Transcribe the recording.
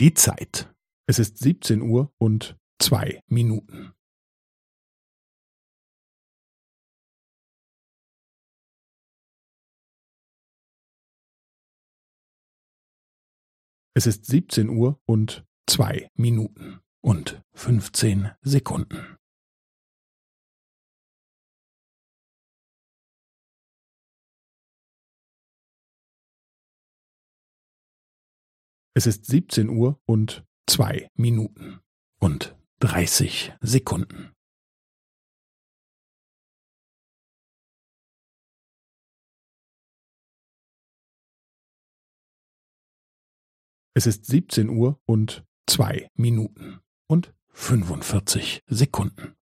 Die Zeit. Es ist 17 Uhr und zwei Minuten. Es ist 17 Uhr und zwei Minuten und 15 Sekunden. Es ist 17 Uhr und zwei Minuten und 30 Sekunden. Es ist 17 Uhr und zwei Minuten und 45 Sekunden.